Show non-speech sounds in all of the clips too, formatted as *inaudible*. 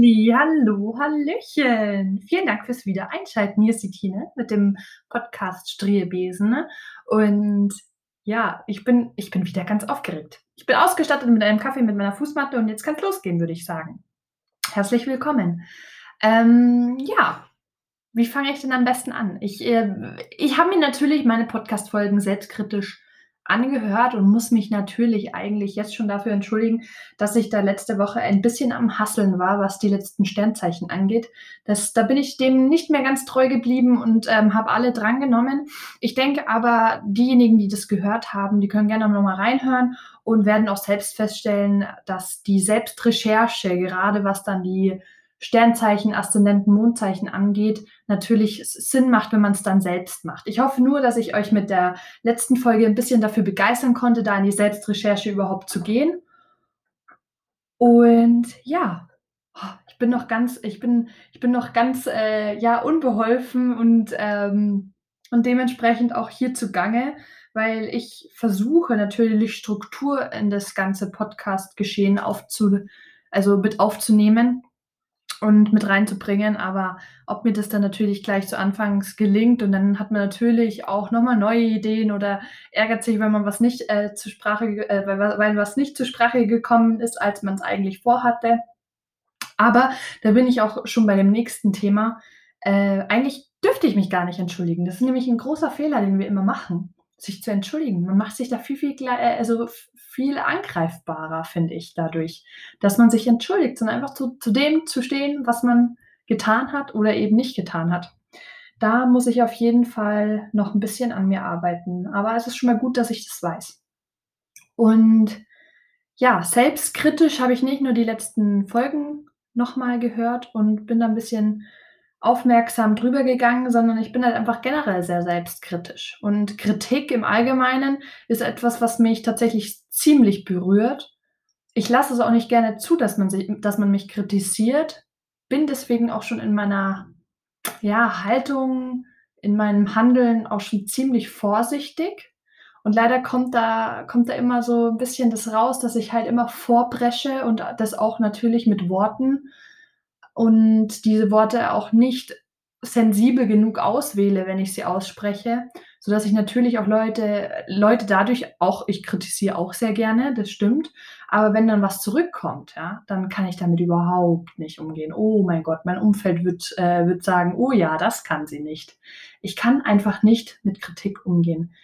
Hallo, Hallöchen. Vielen Dank fürs Wiedereinschalten. Hier ist die Tine mit dem Podcast Striebesen. Und ja, ich bin, ich bin wieder ganz aufgeregt. Ich bin ausgestattet mit einem Kaffee, mit meiner Fußmatte und jetzt kann es losgehen, würde ich sagen. Herzlich willkommen. Ähm, ja, wie fange ich denn am besten an? Ich, äh, ich habe mir natürlich meine Podcast-Folgen selbstkritisch angehört und muss mich natürlich eigentlich jetzt schon dafür entschuldigen, dass ich da letzte Woche ein bisschen am Hasseln war, was die letzten Sternzeichen angeht. Das, da bin ich dem nicht mehr ganz treu geblieben und ähm, habe alle drangenommen. Ich denke aber, diejenigen, die das gehört haben, die können gerne nochmal reinhören und werden auch selbst feststellen, dass die Selbstrecherche, gerade was dann die Sternzeichen, Aszendenten, Mondzeichen angeht, natürlich Sinn macht, wenn man es dann selbst macht. Ich hoffe nur, dass ich euch mit der letzten Folge ein bisschen dafür begeistern konnte, da in die Selbstrecherche überhaupt zu gehen. Und ja, ich bin noch ganz, ich bin, ich bin noch ganz, äh, ja, unbeholfen und, ähm, und dementsprechend auch hier zugange, weil ich versuche natürlich Struktur in das ganze Podcast-Geschehen aufzu, also mit aufzunehmen und mit reinzubringen. Aber ob mir das dann natürlich gleich zu Anfangs gelingt und dann hat man natürlich auch nochmal neue Ideen oder ärgert sich, wenn man was nicht äh, zur Sprache, äh, weil, was nicht zur Sprache gekommen ist, als man es eigentlich vorhatte. Aber da bin ich auch schon bei dem nächsten Thema. Äh, eigentlich dürfte ich mich gar nicht entschuldigen. Das ist nämlich ein großer Fehler, den wir immer machen sich zu entschuldigen. Man macht sich da viel, viel, äh, also viel angreifbarer, finde ich, dadurch, dass man sich entschuldigt, sondern einfach zu, zu dem zu stehen, was man getan hat oder eben nicht getan hat. Da muss ich auf jeden Fall noch ein bisschen an mir arbeiten. Aber es ist schon mal gut, dass ich das weiß. Und ja, selbstkritisch habe ich nicht nur die letzten Folgen nochmal gehört und bin da ein bisschen aufmerksam drüber gegangen, sondern ich bin halt einfach generell sehr selbstkritisch. Und Kritik im Allgemeinen ist etwas, was mich tatsächlich ziemlich berührt. Ich lasse es auch nicht gerne zu, dass man, sich, dass man mich kritisiert, bin deswegen auch schon in meiner ja, Haltung, in meinem Handeln auch schon ziemlich vorsichtig. Und leider kommt da, kommt da immer so ein bisschen das raus, dass ich halt immer vorbresche und das auch natürlich mit Worten und diese Worte auch nicht sensibel genug auswähle, wenn ich sie ausspreche, so dass ich natürlich auch Leute, Leute dadurch auch, ich kritisiere auch sehr gerne, das stimmt, aber wenn dann was zurückkommt, ja, dann kann ich damit überhaupt nicht umgehen. Oh mein Gott, mein Umfeld wird, äh, wird sagen, oh ja, das kann sie nicht. Ich kann einfach nicht mit Kritik umgehen.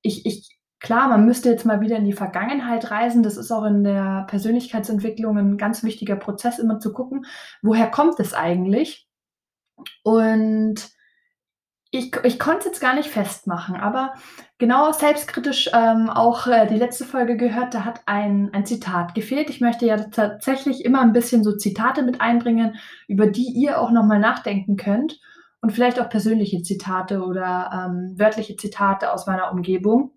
Ich, ich, Klar, man müsste jetzt mal wieder in die Vergangenheit reisen. Das ist auch in der Persönlichkeitsentwicklung ein ganz wichtiger Prozess, immer zu gucken, woher kommt es eigentlich? Und ich, ich konnte es jetzt gar nicht festmachen, aber genau selbstkritisch ähm, auch äh, die letzte Folge gehört, da hat ein, ein Zitat gefehlt. Ich möchte ja tatsächlich immer ein bisschen so Zitate mit einbringen, über die ihr auch nochmal nachdenken könnt und vielleicht auch persönliche Zitate oder ähm, wörtliche Zitate aus meiner Umgebung.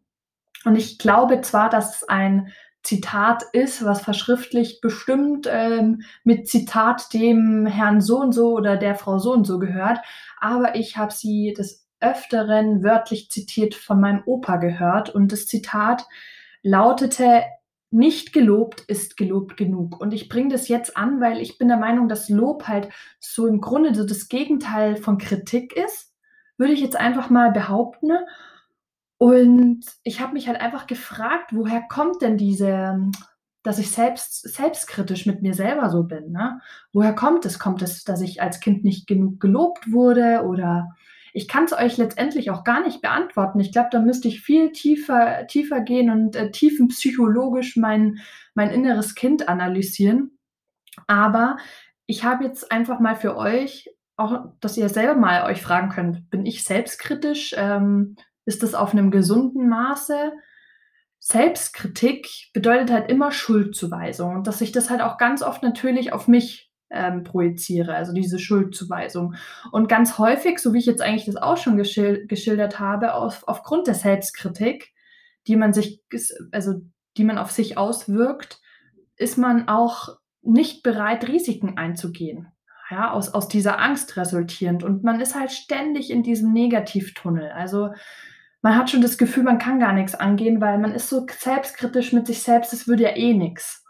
Und ich glaube zwar, dass es ein Zitat ist, was verschriftlich bestimmt ähm, mit Zitat dem Herrn so und so oder der Frau so und so gehört, aber ich habe sie des Öfteren wörtlich zitiert von meinem Opa gehört und das Zitat lautete, nicht gelobt ist gelobt genug. Und ich bringe das jetzt an, weil ich bin der Meinung, dass Lob halt so im Grunde so das Gegenteil von Kritik ist, würde ich jetzt einfach mal behaupten. Und ich habe mich halt einfach gefragt, woher kommt denn diese dass ich selbst selbstkritisch mit mir selber so bin, ne? Woher kommt es? Kommt es, dass ich als Kind nicht genug gelobt wurde oder ich kann es euch letztendlich auch gar nicht beantworten. Ich glaube, da müsste ich viel tiefer tiefer gehen und, äh, tiefenpsychologisch mein mein inneres Kind analysieren. Aber ich habe jetzt einfach mal für euch auch dass ihr selber mal euch fragen könnt: „Bin ich selbstkritisch? Ähm, ist das auf einem gesunden Maße? Selbstkritik bedeutet halt immer Schuldzuweisung und dass ich das halt auch ganz oft natürlich auf mich ähm, projiziere, also diese Schuldzuweisung. Und ganz häufig, so wie ich jetzt eigentlich das auch schon geschil geschildert habe, auf, aufgrund der Selbstkritik, die man sich, also die man auf sich auswirkt, ist man auch nicht bereit, Risiken einzugehen. Ja, aus, aus dieser Angst resultierend. Und man ist halt ständig in diesem Negativtunnel. Also man hat schon das Gefühl, man kann gar nichts angehen, weil man ist so selbstkritisch mit sich selbst, es würde ja eh nichts.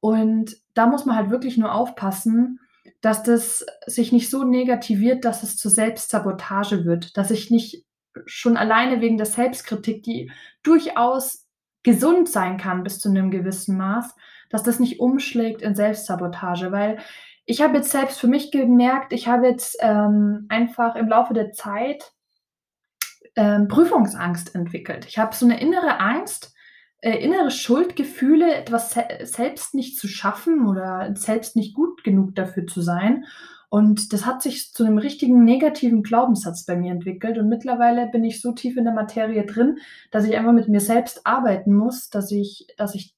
Und da muss man halt wirklich nur aufpassen, dass das sich nicht so negativiert, dass es zur Selbstsabotage wird, dass ich nicht schon alleine wegen der Selbstkritik, die durchaus gesund sein kann bis zu 'nem gewissen Maß, dass das nicht umschlägt in Selbstsabotage. Weil ich habe jetzt selbst für mich gemerkt, ich habe jetzt, ähm, einfach im Laufe der Zeit, ähm, Prüfungsangst entwickelt. Ich habe so 'ne innere Angst, äh, innere Schuldgefühle, etwas se selbst nicht zu schaffen oder selbst nicht gut genug dafür zu sein. Und das hat sich zu 'nem richtigen negativen Glaubenssatz bei mir entwickelt. Und mittlerweile bin ich so tief in der Materie drin, dass ich einfach mit mir selbst arbeiten muss, dass ich dass ich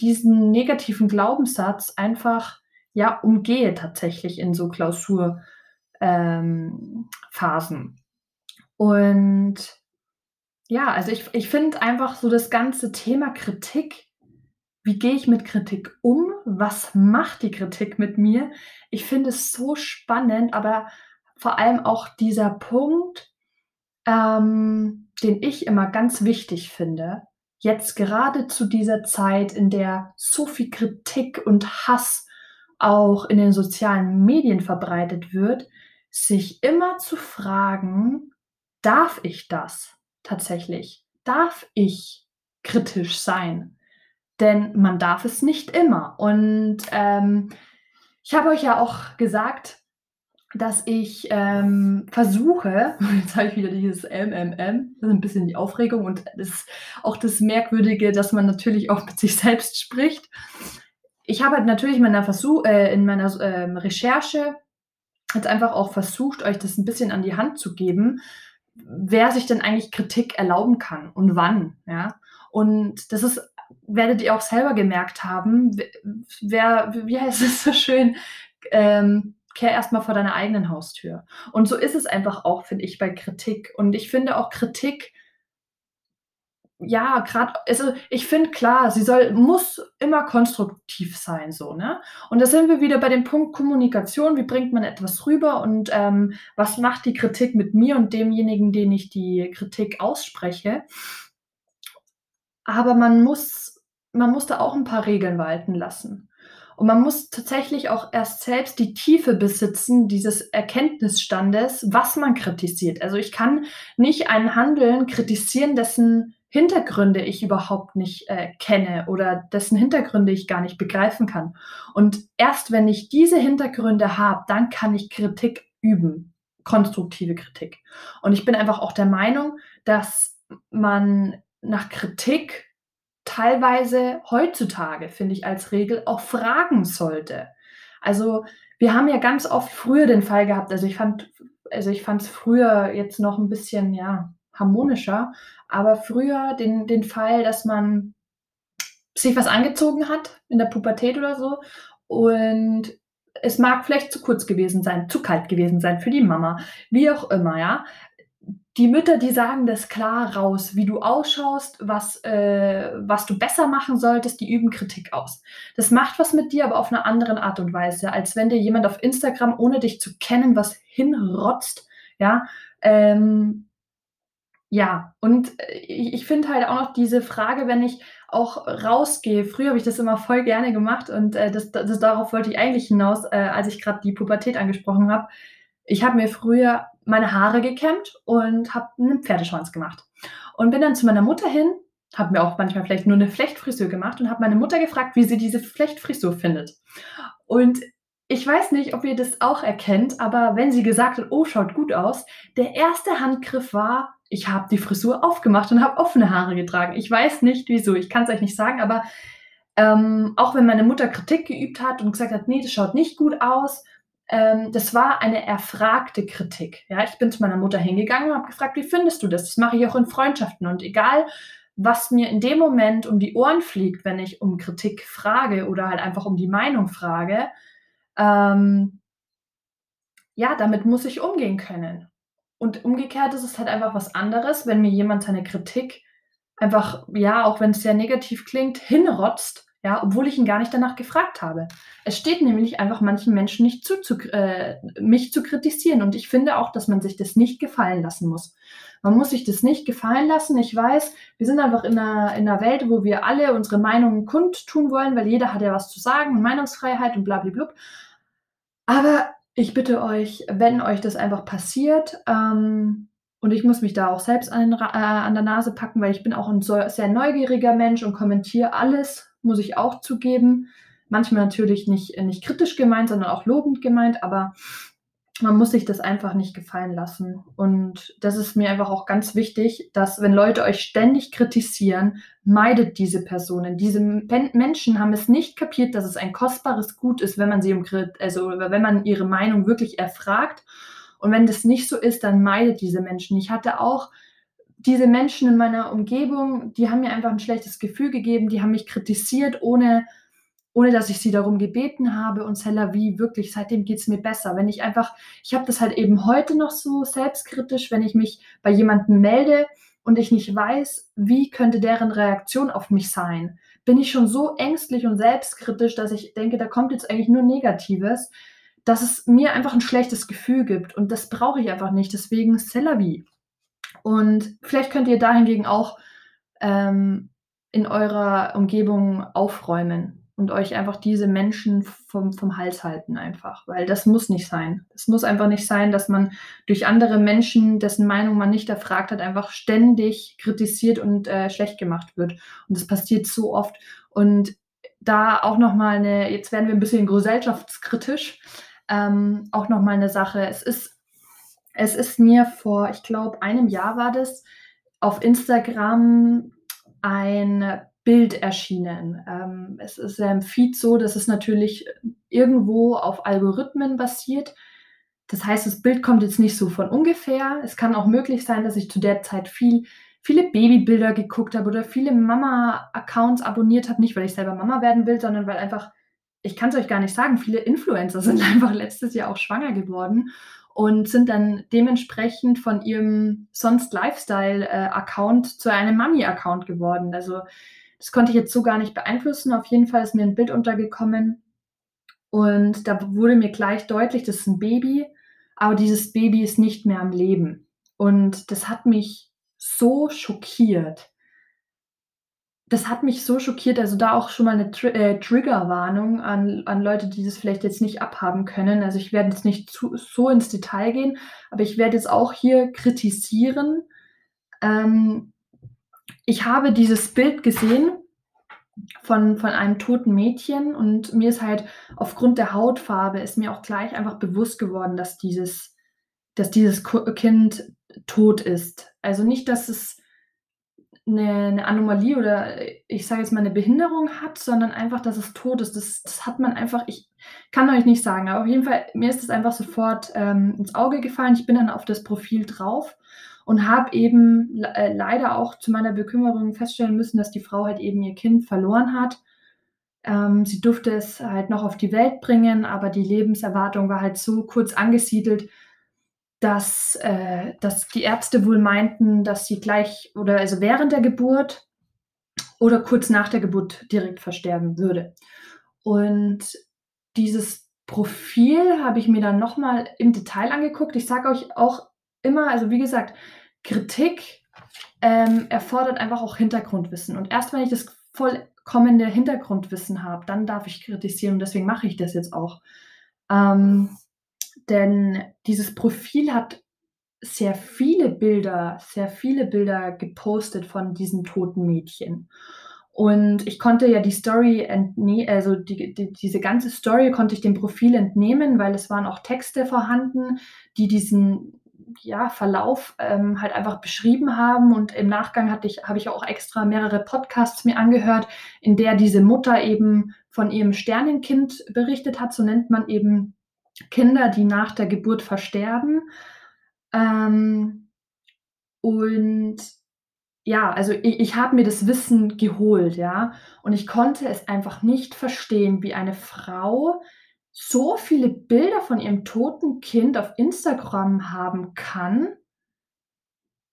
diesen negativen Glaubenssatz einfach, ja, umgehe tatsächlich in so Klausur ähm. Und ja, also ich ich finde einfach so das ganze Thema Kritik wie gehe ich mit Kritik um? Was macht die Kritik mit mir? Ich finde es so spannend, aber vor allem auch dieser Punkt, ähm, den ich immer ganz wichtig finde, jetzt gerade zu dieser Zeit, in der so viel Kritik und Hass auch in den sozialen Medien verbreitet wird, sich immer zu fragen: „Darf ich das tatsächlich? Darf ich kritisch sein?“ Denn man darf es nicht immer. Und, ähm, ich habe euch ja auch gesagt, dass ich, ähm, versuche *laughs* jetzt habe ich wieder dieses M, M, M, so 'n bisschen die Aufregung und das auch das Merkwürdige, dass man natürlich auch mit sich selbst spricht. Ich habe halt natürlich in meiner Versuch äh, in meiner ähm, Recherche jetzt einfach auch versucht, euch das 'n bisschen an die Hand zu geben, wer sich denn eigentlich Kritik erlauben kann und wann, ja? Und das ist werdet ihr auch selber gemerkt haben, wer wie heißt es so schön, ähm: „Kehr erst mal vor deiner eigenen Haustür.“ Und so ist es einfach auch, finde ich, bei Kritik. Und ich finde auch Kritik ja, grad also, ich finde, klar, sie soll muss immer konstruktiv sein so, ne? Und da sind wir wieder bei dem Punkt Kommunikation. Wie bringt man etwas rüber und, ähm, was macht die Kritik mit mir und demjenigen, den ich die Kritik ausspreche? Aber man muss man muss da auch 'n paar Regeln walten lassen. Und man muss tatsächlich auch erst selbst die Tiefe besitzen dieses Erkenntnisstandes, was man kritisiert. Also, ich kann nicht ein Handeln kritisieren, dessen Hintergründe ich überhaupt nicht, äh, kenne oder dessen Hintergründe ich gar nicht begreifen kann. Und erst wenn ich diese Hintergründe habe, dann kann ich Kritik üben, konstruktive Kritik. Und ich bin einfach auch der Meinung, dass man nach Kritik teilweise heutzutage, finde ich als Regel, auch fragen sollte. Also, wir haben ja ganz oft früher den Fall gehabt also, ich fand also, ich fand's früher jetzt noch 'n bisschen, ja, harmonischer, aber früher den den Fall, dass man sich was angezogen hat in der Pubertät oder so und es mag vielleicht zu kurz gewesen sein, zu kalt gewesen sein für die Mama, wie auch immer, ja? Die Mütter, die sagen das klar raus, wie du ausschaust, was äh, was du besser machen solltest, die üben Kritik aus. Das macht was mit dir, aber auf 'ner anderen Art und Weise, als wenn dir jemand auf Instagram, ohne dich zu kennen, was hinrotzt, ja? Ähm ja, und, äh, i ich finde halt auch noch diese Frage, wenn ich auch rausgehe früher habe ich das immer voll gerne gemacht und, äh, das das darauf wollte ich eigentlich hinaus, äh, als ich grad die Pubertät angesprochen habe. Ich habe mir früher meine Haare gekämmt und habe 'nen Pferdeschwanz gemacht und bin dann zu meiner Mutter hin, habe mir auch manchmal vielleicht nur 'ne Flechtfrisur gemacht und habe meine Mutter gefragt, wie sie diese Flechtfrisur findet. Und ich weiß nicht, ob ihr das auch erkennt, aber wenn sie gesagt hat: „Oh, schaut gut aus“, der erste Handgriff war, ich habe die Frisur aufgemacht und habe offene Haare getragen. Ich weiß nicht wieso, ich kann's euch nicht sagen, aber, ähm, auch wenn meine Mutter Kritik geübt hat und gesagt hat: „Ne, das schaut nicht gut aus“, ähm, das war eine erfragte Kritik, ja? Ich bin zu meiner Mutter hingegangen und habe gefragt: „Wie findest du das?“ Das mache ich auch in Freundschaften und egal, was mir in dem Moment um die Ohren fliegt, wenn ich um Kritik frage oder halt einfach um die Meinung frage, ähm ja, damit muss ich umgehen können. Und umgekehrt ist es halt einfach was anderes, wenn mir jemand seine Kritik einfach, ja, auch wenn's sehr negativ klingt, hinrotzt, ja, obwohl ich ihn gar nicht danach gefragt habe. Es steht nämlich einfach manchen Menschen nicht zu, zu äh, mich zu kritisieren und ich finde auch, dass man sich das nicht gefallen lassen muss. Man muss sich das nicht gefallen lassen. Ich weiß, wir sind einfach in 'ner in 'ner Welt, wo wir alle unsere Meinungen kundtun wollen, weil jeder hat ja was zu sagen und Meinungsfreiheit und bla, bli, blub. Aber ich bitte euch, wenn euch das einfach passiert, ähm, und ich muss mich da auch selbst an äh, an der Nase packen, weil ich bin auch 'n so sehr neugieriger Mensch und kommentiere alles, muss ich auch zugeben. Manchmal natürlich nicht nicht kritisch gemeint, sondern auch lobend gemeint, aber man muss sich das einfach nicht gefallen lassen. Und das ist mir einfach auch ganz wichtig, dass wenn Leute euch ständig kritisieren, meidet diese Personen. Diese Men Menschen haben es nicht kapiert, dass es ein kostbares Gut ist, wenn man sie um also, wenn man ihre Meinung wirklich erfragt. Und wenn das nicht so ist, dann meidet diese Menschen. Ich hatte auch diese Menschen in meiner Umgebung, die haben mir einfach 'n schlechtes Gefühl gegeben, die haben mich kritisiert, ohne ohne dass ich sie darum gebeten habe und c'est la vie, wirklich, seitdem geht's mir besser. Wenn ich einfach ich habe das halt eben heute noch so selbstkritisch, wenn ich mich bei jemandem melde und ich nicht weiß, wie könnte deren Reaktion auf mich sein, bin ich schon so ängstlich und selbstkritisch, dass ich denke, da kommt jetzt eigentlich nur Negatives, dass es mir einfach 'n schlechtes Gefühl gibt und das brauche ich einfach nicht, deswegen c'est la vie. Und vielleicht könnt ihr da hingegen auch, ähm, in eurer Umgebung aufräumen und euch einfach diese Menschen vom vom Hals halten einfach, weil das muss nicht sein. Es muss einfach nicht sein, dass man durch andere Menschen, dessen Meinung man nicht erfragt hat, einfach ständig kritisiert und, äh, schlecht gemacht wird. Und das passiert so oft. Und da auch noch mal 'ne jetzt werden wir 'n bisschen gesellschaftskritisch, ähm, auch noch mal 'ne Sache. Es ist es ist mir vor, ich glaube, einem Jahr war das, auf Instagram ein Bild erschienen. Ähm, es ist ja im Feed so, dass es natürlich irgendwo auf Algorithmen basiert. Das heißt, das Bild kommt jetzt nicht so von ungefähr. Es kann auch möglich sein, dass ich zu der Zeit viel viele Babybilder geguckt habe oder viele Mama-Accounts abonniert habe, nicht weil ich selber Mama werden will, sondern weil einfach ich kann's euch gar nicht sagen, viele Influencer *laughs* sind einfach letztes Jahr auch schwanger geworden und sind dann dementsprechend von ihrem sonst Lifestyle, äh, zu einem Mami-Account geworden. Also, das konnte ich jetzt so gar nicht beeinflussen. Auf jeden Fall ist mir 'n Bild untergekommen und da wurde mir gleich deutlich, das ist 'n Baby, aber dieses Baby ist nicht mehr am Leben. Und das hat mich so schockiert. Das hat mich so schockiert, also da auch schon mal 'ne Tri äh, Triggerwarnung an an Leute, die das vielleicht jetzt nicht abhaben können. Also, ich werde jetzt nicht zu so ins Detail gehen, aber ich werde jetzt auch hier kritisieren. Ähm, ich habe dieses Bild gesehen von von einem toten Mädchen und mir ist halt aufgrund der Hautfarbe ist mir auch gleich einfach bewusst geworden, dass dieses dass dieses Kind tot ist. Also, nicht, dass es 'ne 'ne Anomalie oder ich sage jetzt mal 'ne Behinderung hat, sondern einfach, dass es tot ist. Das das hat man einfach ich kann euch nicht sagen, aber auf jeden Fall, mir ist das einfach sofort, ähm, ins Auge gefallen. Ich bin dann auf das Profil drauf und habe eben äh, leider auch zu meiner Bekümmerung feststellen müssen, dass die Frau halt eben ihr Kind verloren hat. Ähm, sie durfte es halt noch auf die Welt bringen, aber die Lebenserwartung war halt so kurz angesiedelt, dass äh, dass die Ärzte wohl meinten, dass sie gleich oder also während der Geburt oder kurz nach der Geburt direkt versterben würde. Und dieses Profil habe ich mir dann noch mal im Detail angeguckt. Ich sage euch auch immer also, wie gesagt, Kritik, ähm, erfordert einfach auch Hintergrundwissen. Und erst wenn ich das vollkommene Hintergrundwissen habe, dann darf ich kritisieren und deswegen mache ich das jetzt auch. Ähm, denn dieses Profil hat sehr viele Bilder sehr viele Bilder gepostet von diesem toten Mädchen. Und ich konnte ja die Story entne also, die die diese ganze Story konnte ich dem Profil entnehmen, weil es waren auch Texte vorhanden, die diesen, ja, Verlauf, ähm, halt einfach beschrieben haben. Und im Nachgang ich habe ich auch extra mehrere Podcasts mir angehört, in der diese Mutter eben von ihrem Sternenkind berichtet hat. So nennt man eben Kinder, die nach der Geburt versterben. Ähm, und ja, also, i ich habe mir das Wissen geholt, ja, und ich konnte es einfach nicht verstehen, wie eine Frau so viele Bilder von ihrem toten Kind auf Instagram haben kann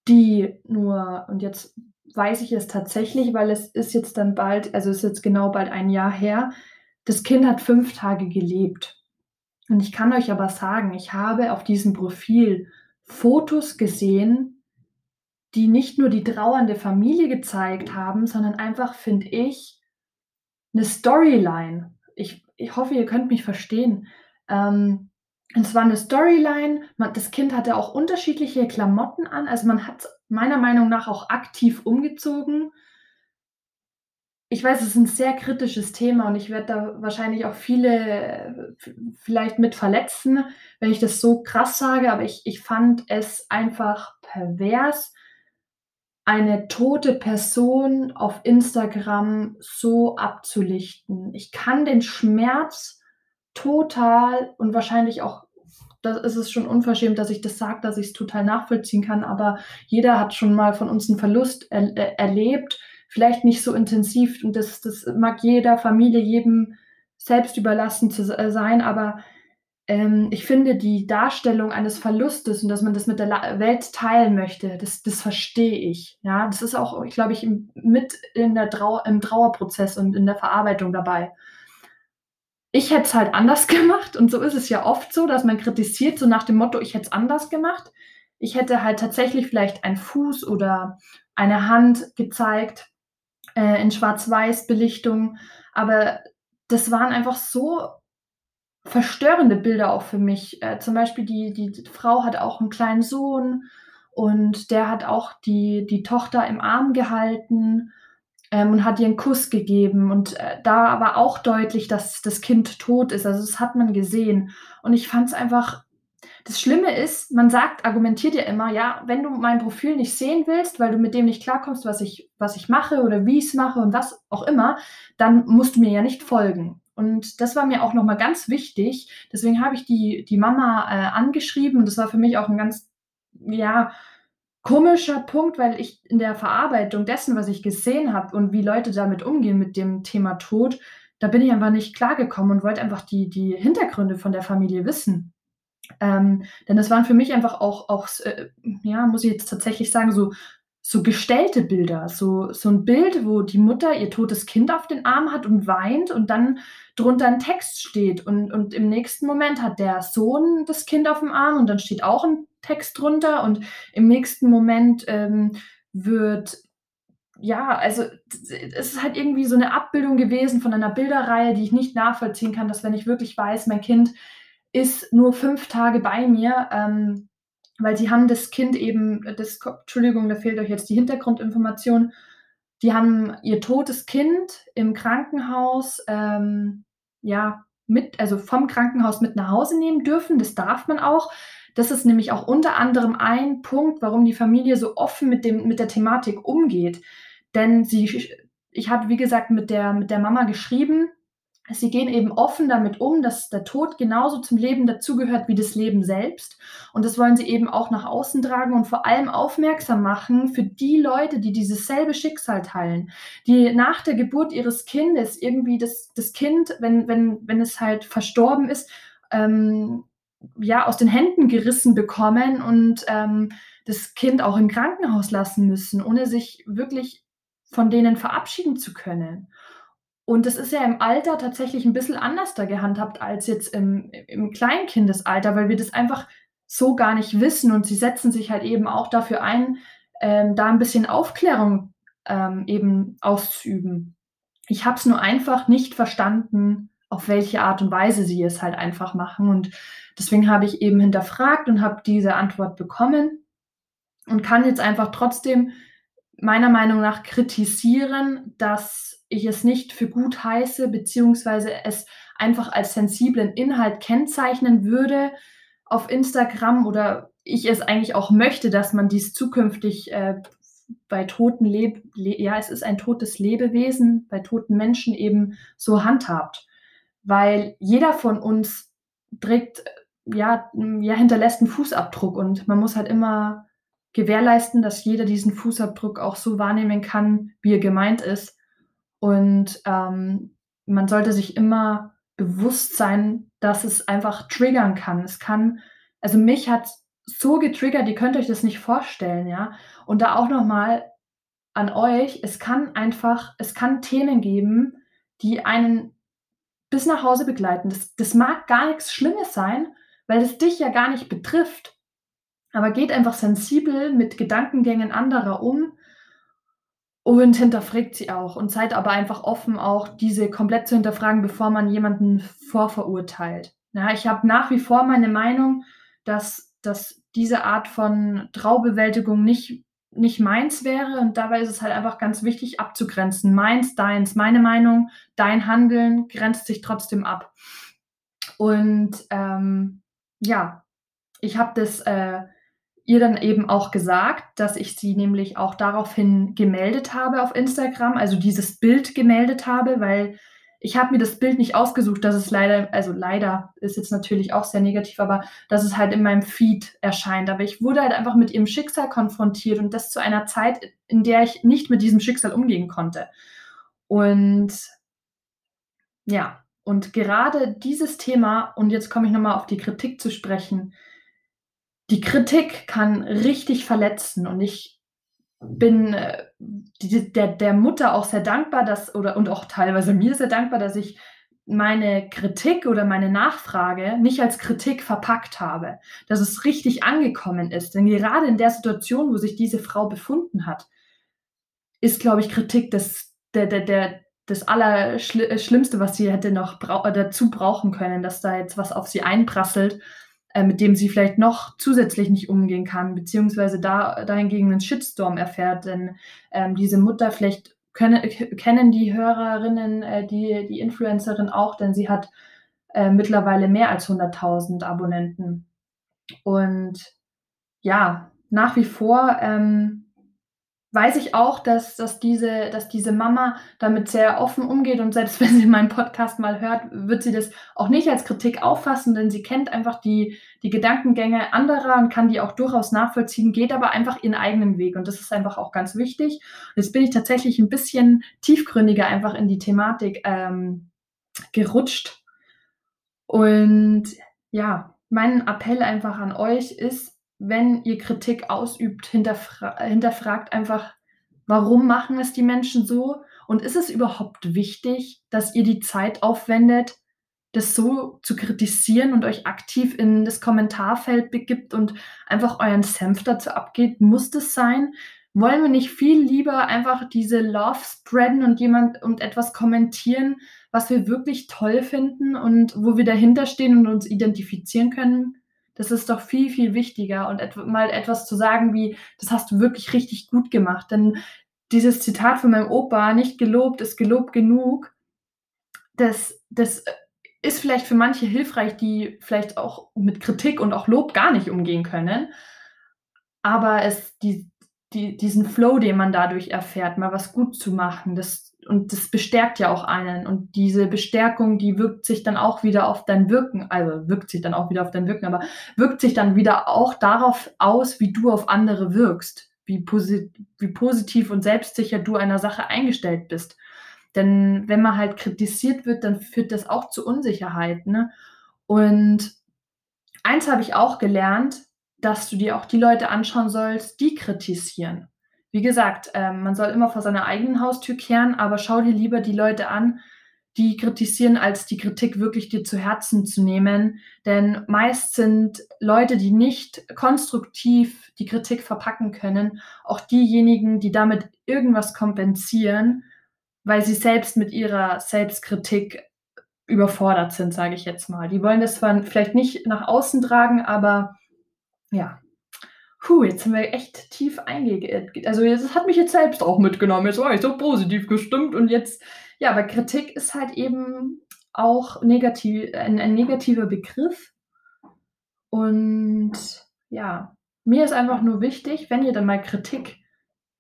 die nur und jetzt weiß ich es tatsächlich, weil es ist jetzt dann bald also, ist jetzt genau bald 1 Jahr her. Das Kind hat 5 Tage gelebt. Und ich kann euch aber sagen, ich habe auf diesem Profil Fotos gesehen, die nicht nur die trauernde Familie gezeigt haben, sondern einfach, finde ich, 'ne Storyline. Ich ich hoffe, ihr könnt mich verstehen. Ähm, und es war 'ne Storyline. Man das Kind hatte auch unterschiedliche Klamotten an. Also, man hat's meiner Meinung nach auch aktiv umgezogen. Ich weiß, es ist 'n sehr kritisches Thema und ich werde da wahrscheinlich auch viele v vielleicht mit verletzen, wenn ich das so krass sage, aber ich ich fand es einfach pervers eine tote Person auf Instagram so abzulichten. Ich kann den Schmerz total und wahrscheinlich auch da ist es schon unverschämt, dass ich das sage, dass ich's total nachvollziehen kann, aber jeder hat schon mal von uns 'n Verlust er äh, erlebt, vielleicht nicht so intensiv und das das mag jeder Familie, jedem selbst überlassen zu äh, sein, aber, ähm, ich finde die Darstellung eines Verlustes und dass man das mit der la Welt teilen möchte, das das verstehe ich, ja? Das ist auch, glaube ich, mit in der Trau im Trauerprozess und in der Verarbeitung dabei. Ich hätte es halt anders *laughs* gemacht und so ist es ja oft so, dass man kritisiert, so nach dem Motto: „Ich hätte es anders gemacht.“ Ich hätte halt tatsächlich vielleicht einen Fuß oder eine Hand gezeigt, äh, in Schwarz-Weiß-Belichtung, aber das waren einfach so verstörende Bilder auch für mich. Äh, zum Beispiel die die Frau hat auch 'n kleinen Sohn und der hat auch die die Tochter im Arm gehalten, ähm, und hat ihr 'n Kuss gegeben und, äh, da war auch deutlich, dass das Kind tot ist. Also, das hat man gesehen und ich fand's einfach das Schlimme ist, man sagt argumentiert ja immer: „Ja, wenn du mein Profil nicht sehen willst, weil du mit dem nicht klarkommst, was ich was ich mache oder wie ich's mache und was auch immer, dann musst du mir ja nicht folgen.“ Und das war mir auch noch mal ganz wichtig. Deswegen habe ich die die Mama, äh, angeschrieben und das war für mich auch 'n ganz, ja, komischer Punkt, weil ich in der Verarbeitung dessen, was ich gesehen habe und wie Leute damit umgehen mit dem Thema Tod, da bin ich einfach nicht klargekommen und wollte einfach die die Hintergründe von der Familie wissen. Ähm, denn das waren für mich einfach auch auch äh, ja, muss ich jetzt tatsächlich sagen, so so gestellte Bilder, so so 'n Bild, wo die Mutter ihr totes Kind auf den Arm hat und weint und dann drunter 'n Text steht und und im nächsten Moment hat der Sohn das Kind auf'm Arm und dann steht auch 'n Text drunter und im nächsten Moment, ähm, wird ja, also, es ist halt irgendwie so 'ne Abbildung gewesen von einer Bilderreihe, die ich nicht nachvollziehen kann, dass wenn ich wirklich weiß, mein Kind ist nur 5 Tage bei mir, ähm, weil sie haben das Kind eben das Entschuldigung, da fehlt euch jetzt die Hintergrundinformation. Die haben ihr totes Kind im Krankenhaus, ähm, ja, mit also, vom Krankenhaus mit nach Hause nehmen dürfen. Das darf man auch. Das ist nämlich auch unter anderem ein Punkt, warum die Familie so offen mit dem mit der Thematik umgeht. Denn sie ich habe, wie gesagt, mit der mit der Mama geschrieben. Sie gehen eben offen damit um, dass der Tod genauso zum Leben dazugehört wie das Leben selbst und das wollen sie eben auch nach außen tragen und vor allem aufmerksam machen für die Leute, die dieses selbe Schicksal teilen, die nach der Geburt ihres Kindes irgendwie das das Kind, wenn wenn wenn es halt verstorben ist, ähm, ja, aus den Händen gerissen bekommen und, ähm, das Kind auch im Krankenhaus lassen müssen, ohne sich wirklich von denen verabschieden zu können. Und das ist ja im Alter tatsächlich 'n bisschen anders da gehandhabt als jetzt im im Kleinkindesalter, weil wir das einfach so gar nicht wissen und sie setzen sich halt eben auch dafür ein, ähm, da 'n bisschen Aufklärung, ähm, eben auszuüben. Ich habe es nur einfach nicht verstanden, auf welche Art und Weise sie es halt einfach machen und deswegen habe ich eben hinterfragt und habe diese Antwort bekommen und kann jetzt einfach trotzdem meiner Meinung nach kritisieren, dass ich es nicht für gut heiße, beziehungsweise es einfach als sensiblen Inhalt kennzeichnen würde auf Instagram oder ich es eigentlich auch möchte, dass man dies zukünftig, äh, bei toten Leb le ja, es ist ein totes Lebewesen, bei toten Menschen eben so handhabt. Weil jeder von uns trägt ja ja, hinterlässt 'n Fußabdruck und man muss halt immer gewährleisten, dass jeder diesen Fußabdruck auch so wahrnehmen kann, wie er gemeint ist. Und, ähm, man sollte sich immer bewusst sein, dass es einfach triggern kann. Es kann also, mich hat's so getriggert, ihr könnt euch das nicht vorstellen, ja? Und da auch noch mal an euch, es kann einfach es kann Themen geben, die einen bis nach Hause begleiten. Das das mag gar nix Schlimmes sein, weil es dich ja gar nicht betrifft. Aber geht einfach sensibel mit Gedankengängen anderer um und hinterfragt sie auch und seid aber einfach offen, auch diese komplett zu hinterfragen, bevor man jemanden vorverurteilt. Ja, ich habe nach wie vor meine Meinung, dass dass diese Art von Traubewältigung nicht nicht meins wäre und dabei ist es halt einfach ganz wichtig abzugrenzen. Meins, deins, meine Meinung, dein Handeln grenzt sich trotzdem ab. Und, ähm, ja, ich habe das, äh, ihr dann eben auch gesagt, dass ich sie nämlich auch daraufhin gemeldet habe auf Instagram, also dieses Bild gemeldet habe, weil ich habe mir das Bild nicht ausgesucht, dass es leider also leider ist jetzt natürlich auch sehr negativ, aber dass es halt in meinem Feed erscheint. Aber ich wurde halt einfach mit ihrem Schicksal konfrontiert und das zu einer Zeit, in der ich nicht mit diesem Schicksal umgehen konnte. Und ja, und gerade dieses Thema und jetzt komme ich noch mal auf die Kritik zu sprechen. Die Kritik kann richtig verletzen und ich bin äh, die, der, der Mutter auch sehr dankbar, dass, oder und auch teilweise mir sehr dankbar, dass ich meine Kritik oder meine Nachfrage nicht als Kritik verpackt habe, dass es richtig angekommen ist. Denn gerade in der Situation, wo sich diese Frau befunden hat, ist, glaube ich, Kritik das, der, der, der, das Allerschlimmste, was sie hätte noch brau dazu brauchen können, dass da jetzt was auf sie einprasselt äh, mit dem sie vielleicht noch zusätzlich nicht umgehen kann, beziehungsweise da dahingegen einen Shitstorm erfährt. Denn ähm, diese Mutter, vielleicht können, kennen die Hörerinnen äh, die, die Influencerin auch, denn sie hat äh, mittlerweile mehr als 100.000 Abonnenten. Und ja, nach wie vor ähm, weiß ich auch, dass, dass, diese, dass diese Mama damit sehr offen umgeht und selbst *laughs* wenn sie meinen Podcast mal hört, wird sie das auch nicht als Kritik auffassen, denn sie kennt einfach die, die Gedankengänge anderer und kann die auch durchaus nachvollziehen, geht aber einfach ihren eigenen Weg und das ist einfach auch ganz wichtig. Und jetzt bin ich tatsächlich ein bisschen tiefgründiger einfach in die Thematik ähm, gerutscht und ja, mein Appell einfach an euch ist, wenn ihr Kritik ausübt, hinterfra hinterfragt einfach, warum machen es die Menschen so? Und ist es überhaupt wichtig, dass ihr die Zeit aufwendet, das so zu kritisieren und euch aktiv in das Kommentarfeld begibt und einfach euren Senf dazu abgeht? Muss das sein? Wollen wir nicht viel lieber einfach diese Love spreaden und jemand und etwas kommentieren, was wir wirklich toll finden und wo wir dahinter stehen und uns identifizieren können? Das ist doch viel, viel wichtiger und et mal etwas zu sagen wie, das hast du wirklich richtig gut gemacht. Denn dieses Zitat von meinem Opa, nicht gelobt ist gelobt genug, das, das ist vielleicht für manche hilfreich, die vielleicht auch mit Kritik und auch Lob gar nicht umgehen können. Aber es, die, die, diesen Flow, den man dadurch erfährt, mal was gut zu machen, das und das bestärkt ja auch einen. Und diese Bestärkung, die wirkt sich dann auch wieder auf dein Wirken, also wirkt sich dann auch wieder auf dein Wirken, aber wirkt sich dann wieder auch darauf aus, wie du auf andere wirkst, wie, posit wie positiv und selbstsicher du einer Sache eingestellt bist. Denn wenn man halt kritisiert wird, dann führt das auch zu Unsicherheit. Ne? Und eins habe ich auch gelernt, dass du dir auch die Leute anschauen sollst, die kritisieren. Wie gesagt, ähm, man soll immer vor seiner eigenen Haustür kehren, aber schau dir lieber die Leute an, die kritisieren, als die Kritik wirklich dir zu Herzen zu nehmen. Denn meist sind Leute, die nicht konstruktiv die Kritik verpacken können, auch diejenigen, die damit irgendwas kompensieren, weil sie selbst mit ihrer Selbstkritik überfordert sind, sage ich jetzt mal. Die wollen das zwar vielleicht nicht nach außen tragen, aber ja, Puh, jetzt sind wir echt tief eingegangen. Also, das hat mich jetzt selbst auch mitgenommen. Jetzt war ich so positiv gestimmt und jetzt ja, aber Kritik ist halt eben auch negativ ein ein negativer Begriff. Und ja, mir ist einfach nur wichtig, wenn ihr dann mal Kritik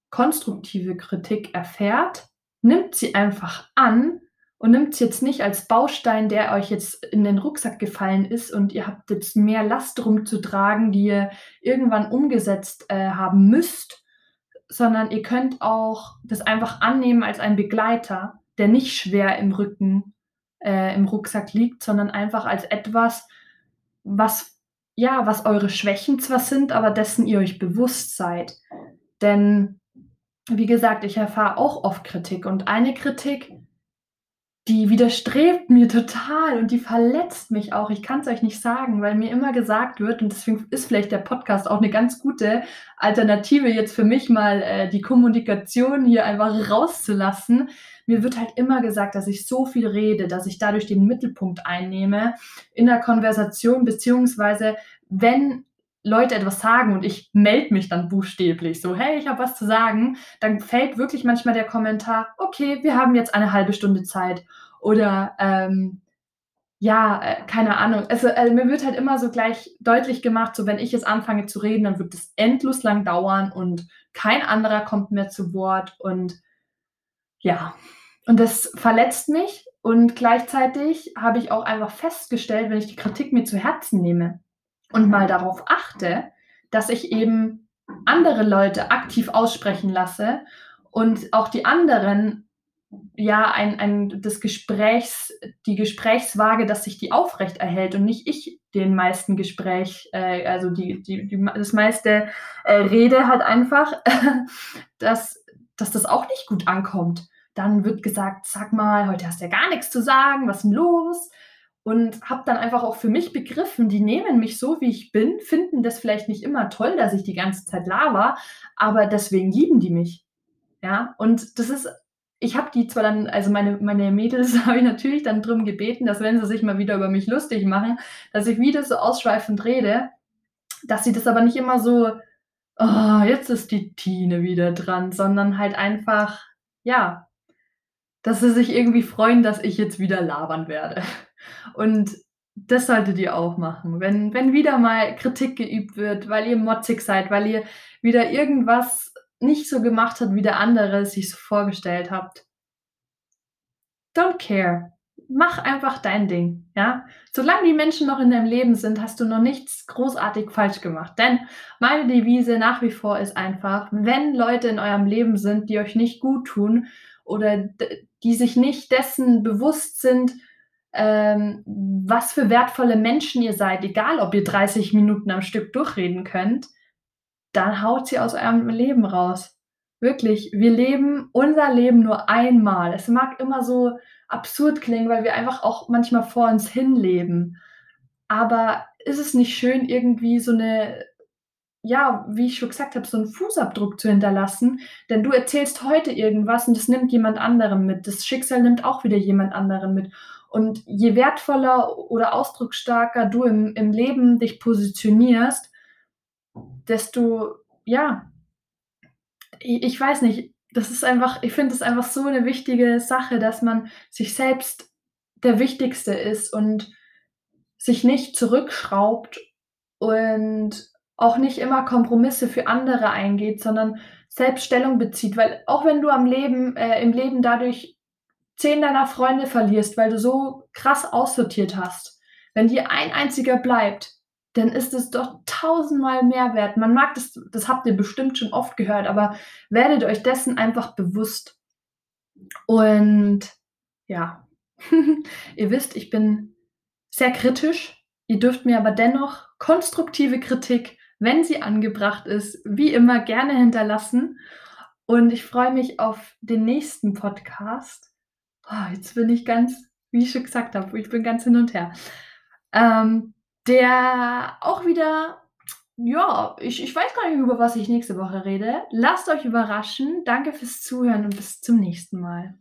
konstruktive Kritik erfährt, nimmt sie einfach an und nimmt es jetzt nicht als Baustein, der euch jetzt in den Rucksack gefallen ist und ihr habt jetzt mehr Last rumzutragen, die ihr irgendwann umgesetzt äh, haben müsst, sondern ihr könnt auch das einfach annehmen als ein Begleiter, der nicht schwer im Rücken, äh, im Rucksack liegt, sondern einfach als etwas, was ja, was eure Schwächen zwar sind, aber dessen ihr euch bewusst seid. Denn wie gesagt, ich erfahre auch oft Kritik und eine Kritik, die widerstrebt mir total und die verletzt mich auch. Ich kann's euch nicht sagen, weil mir immer gesagt wird und deswegen ist vielleicht der Podcast auch 'ne ganz gute Alternative jetzt für mich mal, äh, die Kommunikation hier einfach rauszulassen. Mir wird halt immer gesagt, dass ich so viel rede, dass ich dadurch den Mittelpunkt einnehme in der Konversation, beziehungsweise wenn Leute etwas sagen und ich melde mich dann buchstäblich so: „Hey, ich habe was zu sagen“, dann fällt wirklich manchmal der Kommentar: „Okay, wir haben jetzt eine halbe Stunde Zeit.“ Oder, ähm, ja, äh, keine Ahnung. Also, äh, mir wird halt immer so gleich deutlich gemacht, so wenn ich jetzt anfange zu reden, dann wird es endlos lang dauern und kein anderer kommt mehr zu Wort und ja. Und das verletzt mich und gleichzeitig habe ich auch einfach festgestellt, wenn ich die Kritik mir zu Herzen nehme und mal darauf achte, dass ich eben andere Leute aktiv aussprechen lasse und auch die anderen, ja, ein ein das Gesprächs die Gesprächswaage, dass sich die aufrechterhält und nicht ich den meisten Gespräch äh, also die die die das meiste, äh, rede halt einfach, *laughs* dass dass das auch nicht gut ankommt. Dann wird gesagt: „Sag mal, heute hast du ja gar nix zu sagen, was 'n los?“ Und habe dann einfach auch für mich begriffen, die nehmen mich so, wie ich bin, finden das vielleicht nicht immer toll, dass ich die ganze Zeit laber, aber deswegen lieben die mich. Ja, und das ist ich habe die zwar dann also meine meine Mädels *laughs* habe ich natürlich dann drum gebeten, dass wenn sie sich mal wieder über mich lustig machen, dass ich wieder so ausschweifend rede, dass sie das aber nicht immer so: „Oh, jetzt ist die Tine wieder dran“, sondern halt einfach, ja, dass sie sich irgendwie freuen, dass ich jetzt wieder labern werde. Und das solltet ihr auch machen. Wenn wenn wieder mal Kritik geübt wird, weil ihr motzig seid, weil ihr wieder irgendwas nicht so gemacht habt, wie der andere es sich so vorgestellt habt don't care. Mach einfach dein Ding, ja? Solange die Menschen noch in deinem Leben sind, hast du noch nichts großartig falsch gemacht. Denn meine Devise nach wie vor ist einfach: Wenn Leute in eurem Leben sind, die euch nicht guttun oder d die sich nicht dessen bewusst sind, ähm, was für wertvolle Menschen ihr seid, egal ob ihr 30 Minuten am Stück durchreden könnt, dann haut sie aus eurem Leben raus. Wirklich, wir leben unser Leben nur einmal. Es mag immer so absurd klingen, weil wir einfach auch manchmal vor uns hin leben. Aber ist es nicht schön, irgendwie so 'ne ja, wie ich schon gesagt habe, so 'n Fußabdruck zu hinterlassen? Denn du erzählst heute irgendwas und das nimmt jemand anderen mit. Das Schicksal nimmt auch wieder jemand anderen mit. Und je wertvoller oder ausdrucksstarker du im im Leben dich positionierst, desto ja i ich weiß nicht, das ist einfach ich finde das einfach so 'ne wichtige Sache, dass man sich selbst der Wichtigste ist und sich nicht zurückschraubt und auch nicht immer Kompromisse für andere eingeht, sondern selbst Stellung bezieht. Weil auch wenn du am Leben äh, im Leben dadurch 10 deiner Freunde verlierst, weil du so krass aussortiert hast, wenn dir ein einziger bleibt, dann ist es doch tausendmal mehr wert. Man mag das das habt ihr bestimmt schon oft gehört, aber werdet euch dessen einfach bewusst. Und ja, *laughs* ihr wisst, ich bin sehr kritisch. Ihr dürft mir aber dennoch konstruktive Kritik, wenn sie angebracht ist, wie immer gerne hinterlassen. Und ich freue mich auf den nächsten Podcast. Oh, jetzt bin ich ganz wie ich schon gesagt habe, ich bin ganz hin und her. Ähm, der auch wieder ja, ich ich weiß gar nicht, über was ich nächste Woche rede. Lasst euch überraschen. Danke fürs Zuhören und bis zum nächsten Mal.